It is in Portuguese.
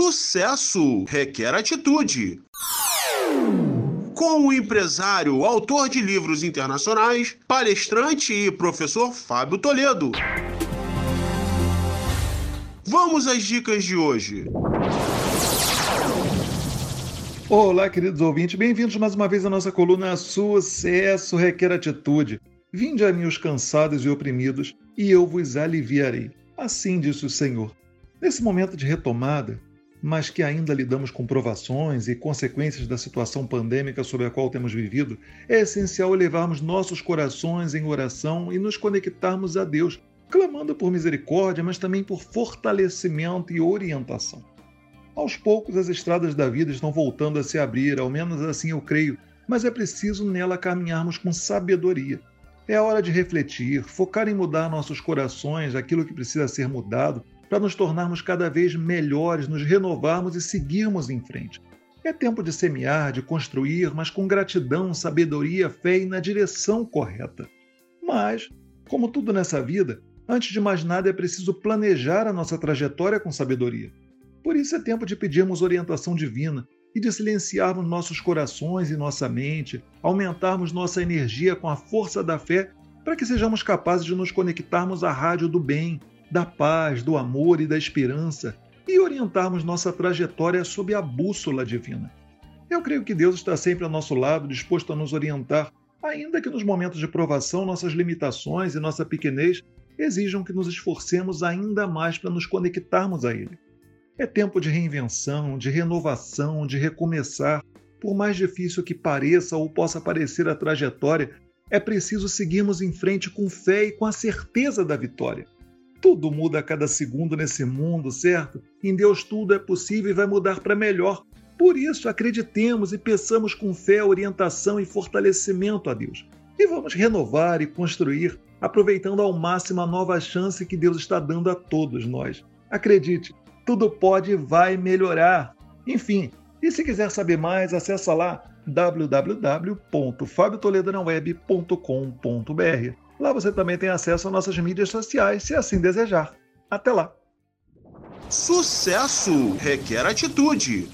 Sucesso requer atitude. Com o empresário, autor de livros internacionais, palestrante e professor Fábio Toledo. Vamos às dicas de hoje. Olá, queridos ouvintes, bem-vindos mais uma vez à nossa coluna Sucesso Requer Atitude. Vinde a mim os cansados e oprimidos, e eu vos aliviarei. Assim disse o Senhor. Nesse momento de retomada, mas que ainda lidamos com provações e consequências da situação pandêmica sobre a qual temos vivido, é essencial elevarmos nossos corações em oração e nos conectarmos a Deus, clamando por misericórdia, mas também por fortalecimento e orientação. Aos poucos, as estradas da vida estão voltando a se abrir, ao menos assim eu creio, mas é preciso nela caminharmos com sabedoria. É hora de refletir, focar em mudar nossos corações, aquilo que precisa ser mudado, para nos tornarmos cada vez melhores, nos renovarmos e seguirmos em frente. É tempo de semear, de construir, mas com gratidão, sabedoria, fé e na direção correta. Mas, como tudo nessa vida, antes de mais nada é preciso planejar a nossa trajetória com sabedoria. Por isso é tempo de pedirmos orientação divina e de silenciarmos nossos corações e nossa mente, aumentarmos nossa energia com a força da fé para que sejamos capazes de nos conectarmos à rádio do bem, da paz, do amor e da esperança e orientarmos nossa trajetória sob a bússola divina. Eu creio que Deus está sempre ao nosso lado, disposto a nos orientar, ainda que nos momentos de provação nossas limitações e nossa pequenez exijam que nos esforcemos ainda mais para nos conectarmos a Ele. É tempo de reinvenção, de renovação, de recomeçar. Por mais difícil que pareça ou possa parecer a trajetória, é preciso seguirmos em frente com fé e com a certeza da vitória. Tudo muda a cada segundo nesse mundo, certo? Em Deus tudo é possível e vai mudar para melhor. Por isso, acreditemos e peçamos com fé, orientação e fortalecimento a Deus. E vamos renovar e construir, aproveitando ao máximo a nova chance que Deus está dando a todos nós. Acredite, tudo pode e vai melhorar. Enfim, e se quiser saber mais, acessa lá www.fabiotoledanaweb.com.br. Lá você também tem acesso às nossas mídias sociais, se assim desejar. Até lá! Sucesso requer atitude.